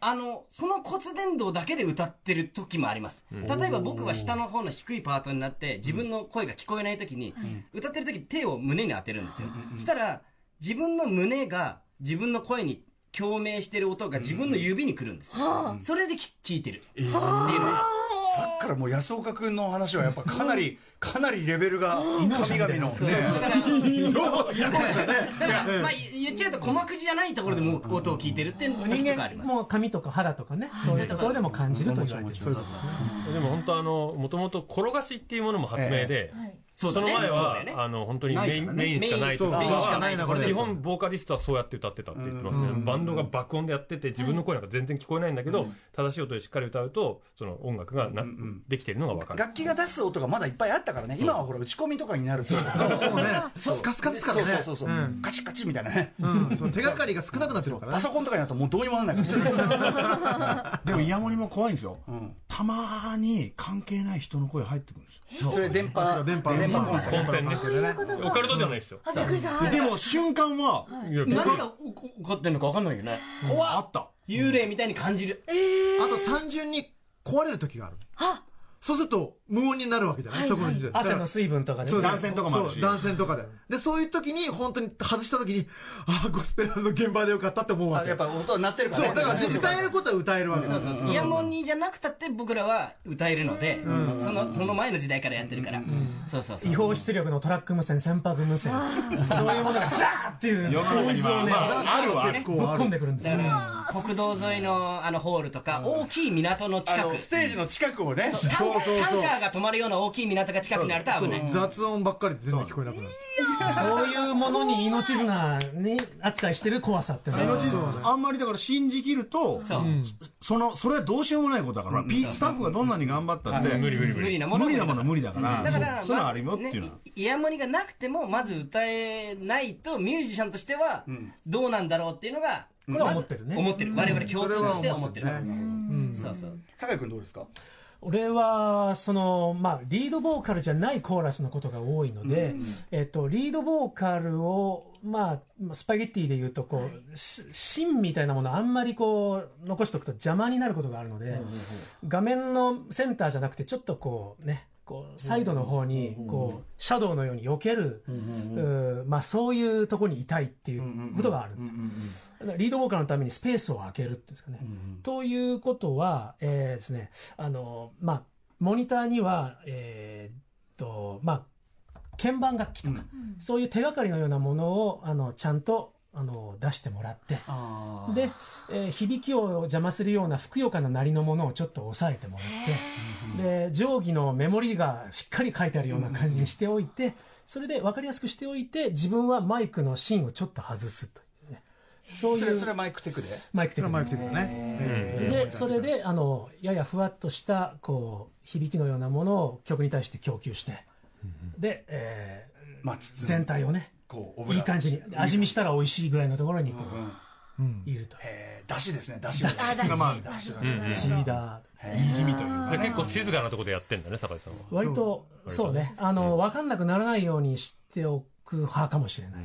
Speaker 6: あのその骨伝導だけで歌ってる時もあります、例えば僕は下の方の低いパートになって自分の声が聞こえない時に、歌ってる時手を胸に当てるんですよ、そしたら自分の胸が自分の声に共鳴してる音が自分の指に来るんですよ、それでき聞いてる。っていうのが。
Speaker 2: さっきからもう安岡君の話はやっぱかなりかなりレベルが神々のね。
Speaker 6: だから、まあ、言っちゃうと鼓膜じゃないところでも音を聞いてるっていう時
Speaker 1: 人
Speaker 6: とかあります。
Speaker 1: 間も髪とか肌とかねそういうところでも感じると言われてる
Speaker 5: でも本当あのもともと転がしっていうものも発明で、
Speaker 3: はい。
Speaker 6: そ
Speaker 5: の前は、あの本当にメイン,、メインしかないとか。
Speaker 6: メイン
Speaker 4: メインしかないなこれ
Speaker 5: 基本ボーカリストはそうやって歌ってたって言ってますね、バンドが爆音でやってて自分の声なんか全然聞こえないんだけど、正しい音でしっかり歌うとその音楽がな、できてるのが分かる。
Speaker 2: 楽器が出す音がまだいっぱいあったからね。今はほら打ち込みとかになると。そう。
Speaker 4: そうね。スカスカですからね。
Speaker 2: そうそうそう、
Speaker 4: ん。
Speaker 2: カチカチみたいなね。
Speaker 4: 手がかりが少なくなってるからね。
Speaker 2: パソコンとかになるともうどうにもならないから。
Speaker 7: でもイヤモニも怖いんですよ、
Speaker 2: ん。
Speaker 7: たまに関係ない人の声入ってくるんですよ。
Speaker 2: それ電波。
Speaker 4: 電波
Speaker 2: 電波
Speaker 7: 電波
Speaker 5: オカルトではないですよ。
Speaker 7: でも瞬間は、
Speaker 6: 何が起こってんのか分かんないよね。
Speaker 7: あった。
Speaker 6: 幽霊みたいに感じる。
Speaker 4: あと単純に壊れる時がある。
Speaker 3: あ
Speaker 4: そうすると無音になるわけじゃない、
Speaker 3: はいはい。
Speaker 4: そこの時点で。
Speaker 1: 汗の水分とかね。
Speaker 4: そう
Speaker 7: 断線とかもあるし。
Speaker 4: そう断線とかで。で、そういう時に、本当に外した時に、ああ、ゴスペラーズの現場でよかったって思うわけ。
Speaker 2: あやっぱ音は鳴ってるから
Speaker 4: そう、だから
Speaker 2: ね
Speaker 4: 歌えることは歌えるわけ。
Speaker 6: そうそうそうイヤモニじゃなくたって僕らは歌えるので、そのその前の時代からやってるから、そうそうそう。
Speaker 1: 違法出力のトラック無線船舶無線。そういうものがザーっていう
Speaker 7: 世の中には、まあ、あるわ。
Speaker 4: 結構
Speaker 1: ぶっ込んでくるんですよ。
Speaker 6: 国道沿いのあのホールとか、大きい港の
Speaker 2: あ
Speaker 6: 近く。
Speaker 2: のステージの近くをね。
Speaker 4: そうそうそう
Speaker 6: ーが止まるような大きい港が近くにあると危ない。
Speaker 4: 雑音ばっかりで全然聞こえなくなる。
Speaker 1: そういうものに命綱に扱いしてる怖さって
Speaker 7: 命あんまりだから信じきると、
Speaker 6: そう、
Speaker 7: その、それはどうしようもないことだから、ピスタッフがどんなに頑張ったって、
Speaker 5: 無理無理無理。
Speaker 6: 無理なもの
Speaker 7: 無理。なものは無理だから、
Speaker 6: だから、
Speaker 7: そういうのはあるよっていうの。は
Speaker 6: イヤモニがなくてもまず歌えないとミュージシャンとしてはどうなんだろうっていうのが
Speaker 1: これは思ってるね。
Speaker 6: 思ってる。我々共通として思ってる。
Speaker 4: それは思ってる
Speaker 6: そうそう。
Speaker 2: 酒井君どうですか？
Speaker 1: 俺はその、まあ、リードボーカルじゃないコーラスのことが多いので、えっと、リードボーカルを、まあまあ、スパゲッティで言うとこう、し芯みたいなものをあんまりこう残しておくと邪魔になることがあるので、画面のセンターじゃなくてちょっとこうねこうサイドの方にこうシャドウのように避ける、うーまあ、そういうところにいたいっていうことがあるんですよ。リードボーカルのためにスペースを空けるっていうんですかね。ということは、えーですね、あの、まあ、モニターには、えーっと、まあ、鍵盤楽器とか、そういう手がかりのようなものを、あの、ちゃんと、あの、出してもらって、
Speaker 2: あ
Speaker 1: で、えー響きを邪魔するようなふくよかな鳴りのものをちょっと抑えてもらって、で、定規のメモリがしっかり書いてあるような感じにしておいて、それで分かりやすくしておいて、自分はマイクの芯をちょっと外すというね。そういう
Speaker 2: それそれはマイクテクで？
Speaker 1: マイクテクニック
Speaker 4: それはマイクテクニックね。え
Speaker 1: でそれであのややふわっとしたこう響きのようなものを曲に対して供給して、で、え
Speaker 2: まあ
Speaker 1: ー全体をね
Speaker 2: こう
Speaker 1: いい感じに味見したら美味しいぐらいのところにこう、
Speaker 2: うん。
Speaker 1: いると。
Speaker 2: えー、だしですねだし
Speaker 3: だし
Speaker 7: まあ
Speaker 2: だしを
Speaker 1: シーダー。
Speaker 7: にじみというか
Speaker 5: で結構静かなところでやってんだね酒井さんは。
Speaker 1: 割とそう。ね。あの分かんなくならないようにしておく派かもしれない、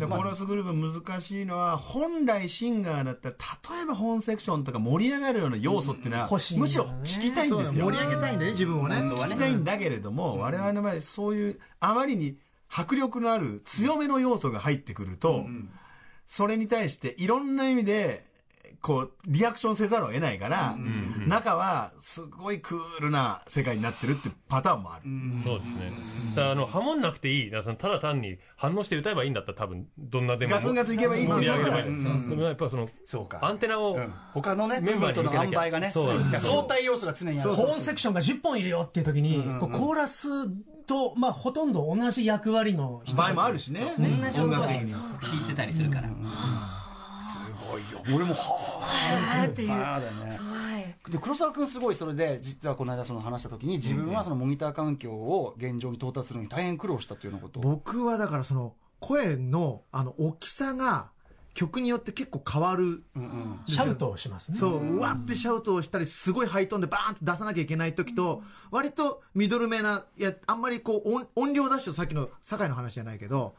Speaker 7: でコーラスグループ難しいのは本来シンガーだったら例えば本セクションとか盛り上がるような要素っていうのは、むしろ聞きたいんですよ。
Speaker 4: 盛り上げたいんだよね、自分をね。
Speaker 7: 聞きたいんだけれども、我々の場合そういうあまりに迫力のある強めの要素が入ってくると、それに対していろんな意味でこうリアクションせざるを得ないから、中はすごいクールな世界になってるっていうパターンもある、
Speaker 5: そうですね。だからあのハモんなくていいだただ単に反応して歌えばいいんだったら多分どんなでも。
Speaker 7: ガツンガツンいけばいいっていうのが
Speaker 5: やっぱその
Speaker 2: そうか。
Speaker 5: アンテナを
Speaker 2: うん他のね
Speaker 5: メンバー
Speaker 2: との塩梅がね。相対要素が常にある。
Speaker 1: ホーンセクションが10本いるよっていう時に、こうコーラスと、まあ、ほとんど同じ役割の人
Speaker 7: 場合もあるしね、
Speaker 6: 同じ
Speaker 7: 音楽的に
Speaker 6: 弾いてたりするから、
Speaker 2: すごいよ。俺もは
Speaker 3: あーっていう。
Speaker 2: あだよね
Speaker 3: はい。
Speaker 2: で黒沢君すごいそれで実はこの間その話した時に自分はそのモニター環境を現状に到達するのに大変苦労したっていうようなことを。
Speaker 4: 僕はだからその声のあの大きさが曲によって結構変わる。
Speaker 2: うんうん。
Speaker 1: シャウトをしますね。
Speaker 4: そう、うわってシャウトをしたり、すごいハイトーンでバーンって出さなきゃいけない時と、割とミドルめな、いや、あんまりこう音、音量出してさっきの酒井の話じゃないけど、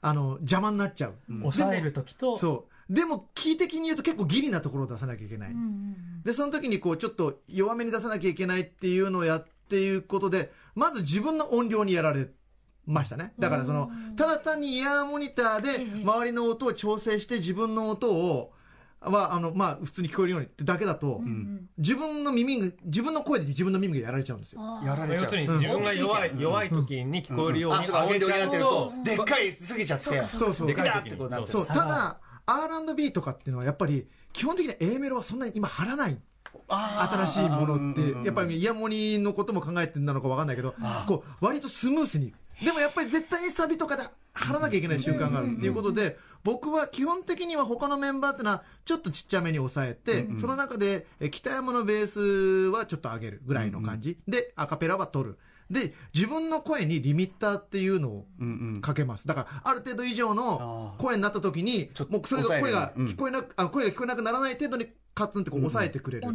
Speaker 4: あの、邪魔になっちゃう。
Speaker 1: 抑える時と
Speaker 4: そう。でも、キー的に言うと結構ギリなところを出さなきゃいけない。で、その時にこう、ちょっと弱めに出さなきゃいけないっていうのをやっていうことで、まず自分の音量にやられましたね。だからその、ただ単にイヤーモニターで周りの音を調整して自分の音を、は、あの、まあ、普通に聞こえるようにってだけだと、自分の耳が、自分の声で自分の耳がやられちゃうんですよ。
Speaker 2: やられちゃう
Speaker 5: 要するに自分が弱い弱い時に聞こえるように
Speaker 2: あそうか
Speaker 5: 上げちゃうと
Speaker 2: でっかいすぎちゃって
Speaker 4: そうそう。
Speaker 5: でかい時に
Speaker 4: そう、ただ、R&B とかっていうのはやっぱり、基本的に A メロはそんなに今貼らない。新しいものって、やっぱりイヤモニのことも考えてるのかわかんないけど、こう、割とスムースに。でもやっぱり絶対にサビとかで貼らなきゃいけない瞬間があるっていうことで、僕は基本的には他のメンバーってのはちょっとちっちゃめに抑えて、その中でえ北山のベースはちょっと上げるぐらいの感じ。で、アカペラは取る。で、自分の声にリミッターっていうのを
Speaker 2: うんうん。
Speaker 4: かけます。だから、ある程度以上の声になった時に
Speaker 2: ちょっ、と
Speaker 4: もうそれが声が聞こえなく、あ声が聞こえなくならない程度にカツンってこう抑えてくれる。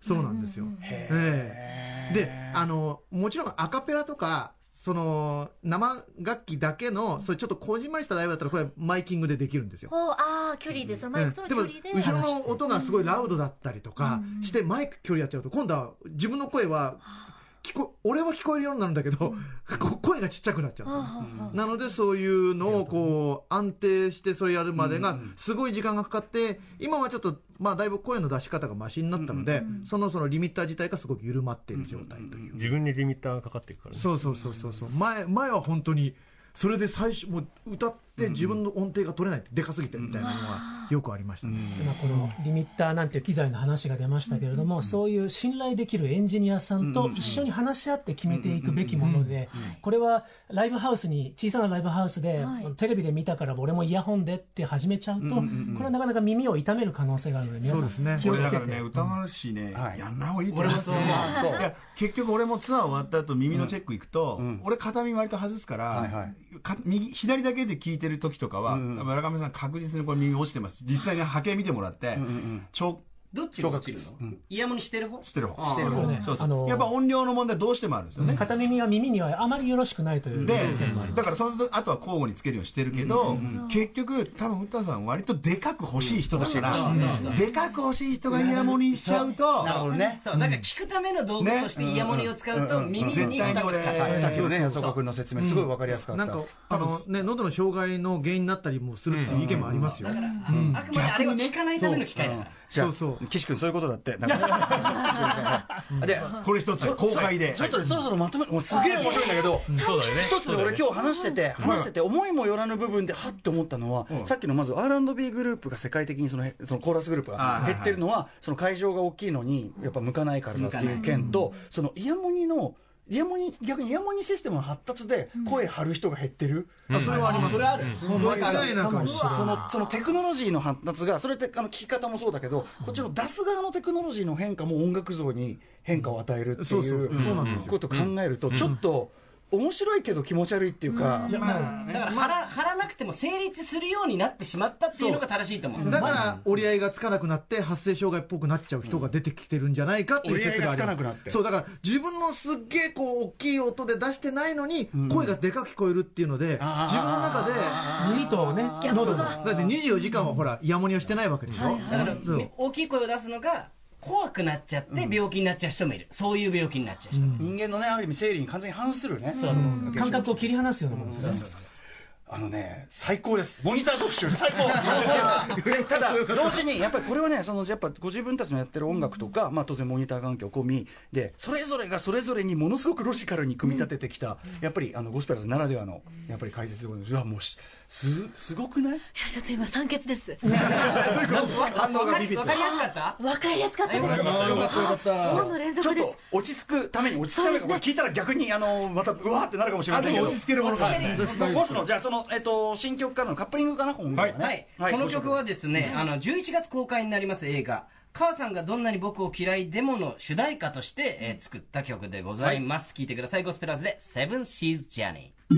Speaker 4: そうなんですよ。ええ。で、あの、もちろんアカペラとか、その生楽器だけのそれちょっとこじんまりしたライブだったらこれマイキングでできるんですよ。
Speaker 3: おああ距離でそのマイクとの
Speaker 4: で。も
Speaker 3: 距離で
Speaker 4: 後ろの音がすごいラウドだったりとかしてマイク距離やっちゃうと今度は自分の声は聞こ俺は聞こえるようになるんだけど、こ声がちっちゃくなっちゃう、なのでそういうのをこう安定してそれやるまでがすごい時間がかかって今はちょっとまあだいぶ声の出し方がマシになったのでそのそのリミッター自体がすごく緩まっている状態という。
Speaker 5: 自分にリミッターがかかっていくからね。
Speaker 4: そうそうそうそうそう。前前は本当にそれで最初もう歌って自分の音程が取れないってでかすぎてみたいなのはよくありましたね、
Speaker 1: 今このリミッターなんていう機材の話が出ましたけれども、そういう信頼できるエンジニアさんと一緒に話し合って決めていくべきもので、これはライブハウスに、小さなライブハウスで、
Speaker 3: はい。
Speaker 1: テレビで見たから俺もイヤホンでって始めちゃうと、これはなかなか耳を痛める可能性があるので、皆
Speaker 4: そうですね。
Speaker 1: さん。気をつけて。
Speaker 7: 俺だからね。歌丸氏ね、
Speaker 2: はい。
Speaker 7: やんない方がいいと思うんですよ。
Speaker 2: 俺もそう思う。
Speaker 7: いや結局俺もツアー終わった後耳のチェック行くと、俺片耳割と外すから、
Speaker 2: はいはい。
Speaker 7: か右左だけで聞いてる時とかは、村上さん確実にこれ耳落ちてます実際に波形見てもらって、ちょ
Speaker 6: どっちが落ちるの？イヤモニしてる方？
Speaker 7: してる方。してる
Speaker 1: これね
Speaker 7: そうそう、
Speaker 1: あのー。
Speaker 7: やっぱ音量の問題どうしてもあるんですよね、
Speaker 1: 片耳は耳にはあまりよろしくないという
Speaker 7: で
Speaker 1: 意見もあります。
Speaker 7: だからその後は交互につけるようにしてるけど、結局多分歌さん割とでかく欲しい人だから、でかく欲しい人がイヤモニしちゃうと、
Speaker 2: なるほどね。
Speaker 6: そう。だから聞くための道具としてイヤモニを使うと耳に
Speaker 7: 絶対に俺
Speaker 2: さっきのね安岡君の説明すごいわかりやすかった、
Speaker 4: なんかあのね喉の障害の原因になったりもするっていう意見もありますよ、
Speaker 6: だから、あくまであれは聞かないための機械だから、
Speaker 2: じゃあ
Speaker 4: そうそう。
Speaker 2: 岸君そういうことだって。で
Speaker 7: これ一つ公開で。
Speaker 2: ちょっとねそろそろまとめもうすげえ面白いんだけど一つで俺今日話してて話してて思いもよらぬ部分ではって思ったのはさっきのまず R&B グループが世界的にそのそのコーラスグループが減ってるのはその会場が大きいのにやっぱ向かないからだっていう件とそのイヤモニのイヤモニ逆にイヤモニシステムの発達で声張る人が減ってる、
Speaker 4: あそれはあります。
Speaker 6: それある。
Speaker 4: もう間違いなく
Speaker 2: そのそのテクノロジーの発達がそれってあの聞き方もそうだけどこっちの出す側のテクノロジーの変化も音楽像に変化を与えるってい
Speaker 4: そう
Speaker 2: ことを考えるとちょっと面白いけど気持ち悪いっていうか、
Speaker 6: だから貼ら貼らなくても成立するようになってしまったっていうのが正しいと思う。
Speaker 4: だから折り合いがつかなくなって発声障害っぽくなっちゃう人が出てきてるんじゃないかっていう説があり
Speaker 2: 折り合いがつかなくなって。
Speaker 4: ますそうだから自分のすっげえこう大きい音で出してないのに声がでかく聞こえるっていうので
Speaker 2: あー
Speaker 4: 自分の中で
Speaker 1: 耳とね、
Speaker 4: だって24時間はほらイヤモニをしてないわけでしょ、
Speaker 6: だから
Speaker 4: そう。
Speaker 6: 大きい声を出すのが怖くなっちゃって病気になっちゃう人もいる、そういう病気になっちゃう人。もいる、
Speaker 2: 人間のねある意味生理に完全に反するね。
Speaker 1: 感覚を切り離すようなもの。ですね。
Speaker 2: あのね最高です。モニター特集最高。ただ 同時にやっぱりこれはねそのやっぱご自分たちのやってる音楽とか、まあ、当然モニター環境込みでそれぞれがそれぞれにものすごくロジカルに組み立ててきた、やっぱりあのゴスペラーズならではのやっぱり解説でございます。うわもうしすすごくない？
Speaker 3: いやちょっと今酸欠です。
Speaker 2: 反応がビビって
Speaker 6: わかりやすかった？
Speaker 3: わかりやすかったです。
Speaker 4: よかったよかった。
Speaker 3: 王の連
Speaker 2: ちょっ
Speaker 3: 続です
Speaker 2: と落ち着くために落ち着く。ために、
Speaker 3: ね。
Speaker 2: これ聞いたら逆にあのまたうわーってなるかもしれませんけど。
Speaker 7: 落ち着けるものが
Speaker 2: はい
Speaker 7: ね
Speaker 4: です
Speaker 2: ボスのじゃあその、えっと、新曲からのカップリングかな今回はね、
Speaker 6: はい、この曲はですね、あの11月公開になります映画「母さんがどんなに僕を嫌いでも」の主題歌として、えー作った曲でございます、聴い。てください。ゴスペラーズで「セブンシーズ・ジャーニー」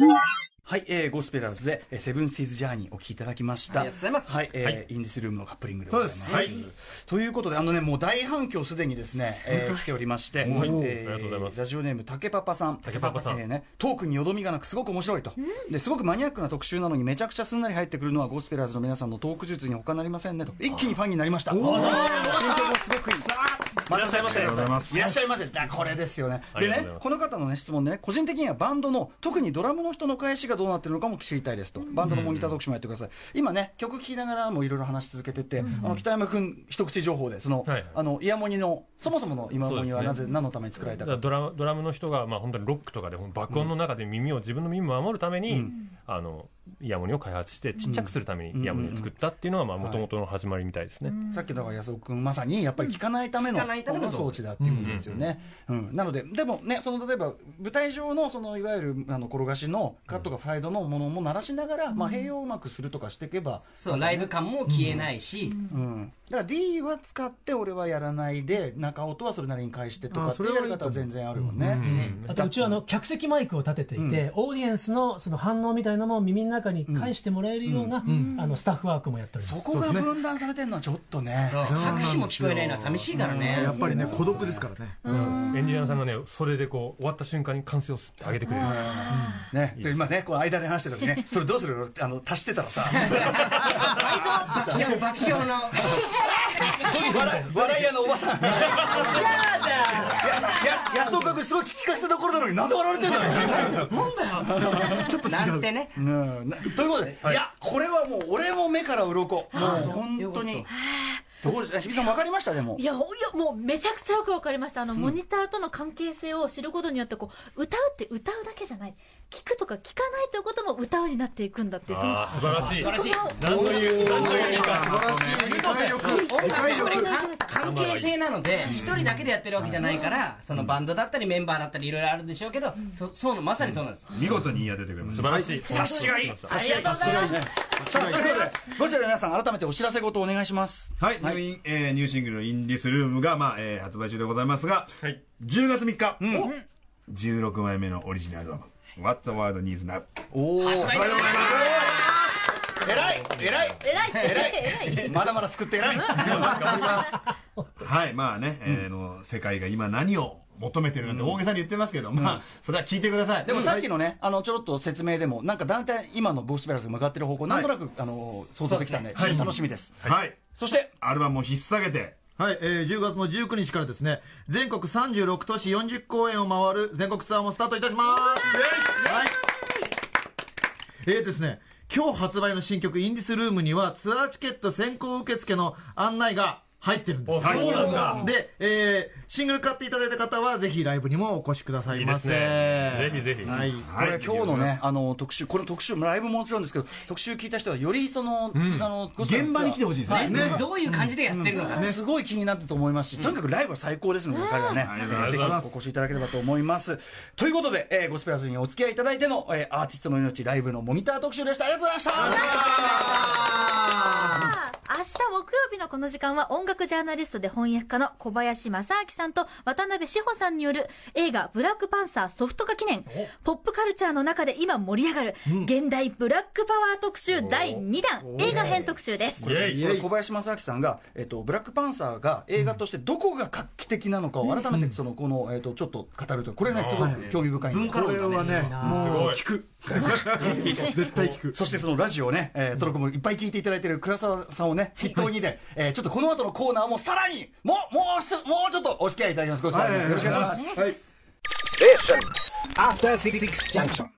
Speaker 2: はい、えー、ゴスペラーズで、えーセブンシーズ・ジャーニーお聴きいただきました。
Speaker 6: ありがとうございます
Speaker 2: はい、えーインディスルームのカップリングでございます。
Speaker 7: そうです
Speaker 2: ということで、あのね、もう大反響すでにですね、えー来ておりまして、
Speaker 5: はい
Speaker 2: え
Speaker 5: ありがとうございます
Speaker 2: ラジオネーム、竹パパさん。
Speaker 5: 竹パパさん
Speaker 2: えーね、トークによどみがなくすごく面白いと。で、すごくマニアックな特集なのにめちゃくちゃすんなり入ってくるのはゴスペラーズの皆さんのトーク術に他なりませんねと。一気にファンになりました。新曲もすごくいい。またいらっしゃいませ。
Speaker 7: ありがとうございます
Speaker 2: いらっしゃいませ。だこれですよね。でねこの方の、ね、質問ね、個人的にはバンドの、特にドラムの人の返しがどうなってるのかも知りたいですと、バンドのモニター特集もやってください、今ね、曲聴きながらもいろいろ話し続けてて、あの北山君、一口情報で、その、
Speaker 5: はい
Speaker 2: あのイヤモニの、そもそものイヤモニはなぜ、何のために作られたか。
Speaker 5: ドラムの人が、まあ、本当にロックとかで爆音の中で耳を、自分の耳を守るために、あのイヤモニを開発してちっちゃくするためにイヤモニを作ったっていうのがもともとの始まりみたいですね、
Speaker 2: さっきだから安尾君まさにやっぱり聞かないための
Speaker 6: の
Speaker 2: 装置だっていうことですよね、うんなのででもねその例えば舞台上のそのいわゆるあの転がしのカットかファイドのものも鳴らしながら、まあ、併用をうまくするとかしていけば
Speaker 6: そうライブ感も消えないし、
Speaker 2: うん、だから D は使って俺はやらないで中音はそれなりに返してとかっていうやり方は全然あるよね、
Speaker 1: あとうちはあの客席マイクを立てていて、オーディエンスのその反応みたいなのも耳の中に返してもらえるような、あのスタッフワークもやっております。
Speaker 2: そこが分断されてるのはちょっとね
Speaker 6: 拍手も聞こえないのは寂しいからね。
Speaker 4: やっぱりね孤独ですからね。
Speaker 5: エンジニアさんがねそれでこう終わった瞬間に歓声を吸ってあげてくれる。
Speaker 2: ね。で今ねこの間で話してた時ね それどうする？あの足してたらさ。
Speaker 6: 爆笑爆笑の
Speaker 2: 笑い笑い屋のおばさんやや安岡君すごい聞かせどころなのになんで笑われてんのよ
Speaker 4: ちょっと違う。
Speaker 6: なんてね
Speaker 2: う。んなということで、い、やこれはもう俺も目から鱗。もう本当に。どうですか？日比さん分かりました？でも。
Speaker 3: いや、いやもうめちゃくちゃよくわかりました。あの、モニターとの関係性を知ることによって、こう、歌うって歌うだけじゃない。聞くとか聞かないということも歌うになっていくんだっていう、その、
Speaker 5: 素晴らしい。
Speaker 6: 素晴らしい。
Speaker 5: 何という何という理解
Speaker 6: 音楽はこれ関係性なので一人だけでやってるわけじゃないからそのバンドだったりメンバーだったりいろいろあるでしょうけどそそうのまさにそうなんです。
Speaker 7: 見事に言い当ててくれました。
Speaker 5: 素晴らしい。
Speaker 2: 察しがいい。
Speaker 6: ありがとうございます。
Speaker 2: さあということでご視聴の皆さん改めてお知らせ事お願いします。
Speaker 7: はい、ニューインえーニューシングルの「インディスルームが」まあえー発売中でございますが、
Speaker 5: はい。
Speaker 7: 10月3日、16枚目のオリジナルアルバム「What the World Needs Now」
Speaker 2: おお
Speaker 6: 発売でございます。
Speaker 2: 偉い偉い。
Speaker 3: 偉い。偉い。
Speaker 2: まだまだ作って偉い。
Speaker 7: はいまあね、えーの世界が今何を求めてるなんて大げさに言ってますけど、まあそれは聞いてください。
Speaker 2: でもさっきのね、あのちょろっと説明でも、なんか大体今のボスペラスが向かってる方向、なんとなく、あの想像できたんで、楽しみです。
Speaker 7: はい、
Speaker 2: そして、
Speaker 7: アルバムを引っ提げて
Speaker 4: はい、えー10月の19日からですね、全国36都市40公演を回る全国ツアーもスタートいたします。はい。えーですね、今日発売の新曲インディスルームにはツアーチケット先行受付の案内が入ってるんです。
Speaker 5: あそうなんだ。
Speaker 4: で、えーシングル買っていただいた方はぜひライブにもお越しくださいませ。
Speaker 5: いいね。ぜひぜひ。
Speaker 4: はい。
Speaker 2: こ
Speaker 7: はい。
Speaker 2: れ今日のね、あの特集、これ特集、ライブももちろんですけど、特集聞いた人はよりその、あの、ゴスペラス
Speaker 7: 現場に来てほしいですね。
Speaker 2: はい
Speaker 7: ね。
Speaker 6: どういう感じでやってるのか。
Speaker 2: すごい気になったと思いますし、とにかくライブは最高ですので、彼はね、
Speaker 7: ありがとうござい
Speaker 2: ぜ
Speaker 7: ます。
Speaker 2: ひお越しいただければと思います。ということで、えーゴスペラスにお付き合いいただいての、えーアーティストの命ライブのモニター特集でした。ありがとうございました。
Speaker 3: 明日木曜日のこの時間は音楽ジャーナリストで翻訳家の小林正明さんと渡辺志保さんによる映画ブラックパンサーソフト化記念。ポップカルチャーの中で今盛り上がる現代ブラックパワー特集第2弾。映画編特集です。
Speaker 2: 小林正明さんが、えっと、ブラックパンサーが映画としてどこが画期的なのかを改めてそのこの、えっと、ちょっと語るとこれねすごい。興味深い
Speaker 6: 文化
Speaker 4: これはね、
Speaker 5: す
Speaker 4: も
Speaker 5: ごい。
Speaker 4: う聞く。絶対聞く。
Speaker 2: そしてそのラジオをね、えー、トロコもいっぱい聞いていただいている倉沢さんをね筆頭にで、えーちょっとこの後のコーナーもさらにもうもうすもうちょっとお付き合いいただきます。ご視聴よろしくお願いします。
Speaker 4: はい。
Speaker 8: After Six Junction.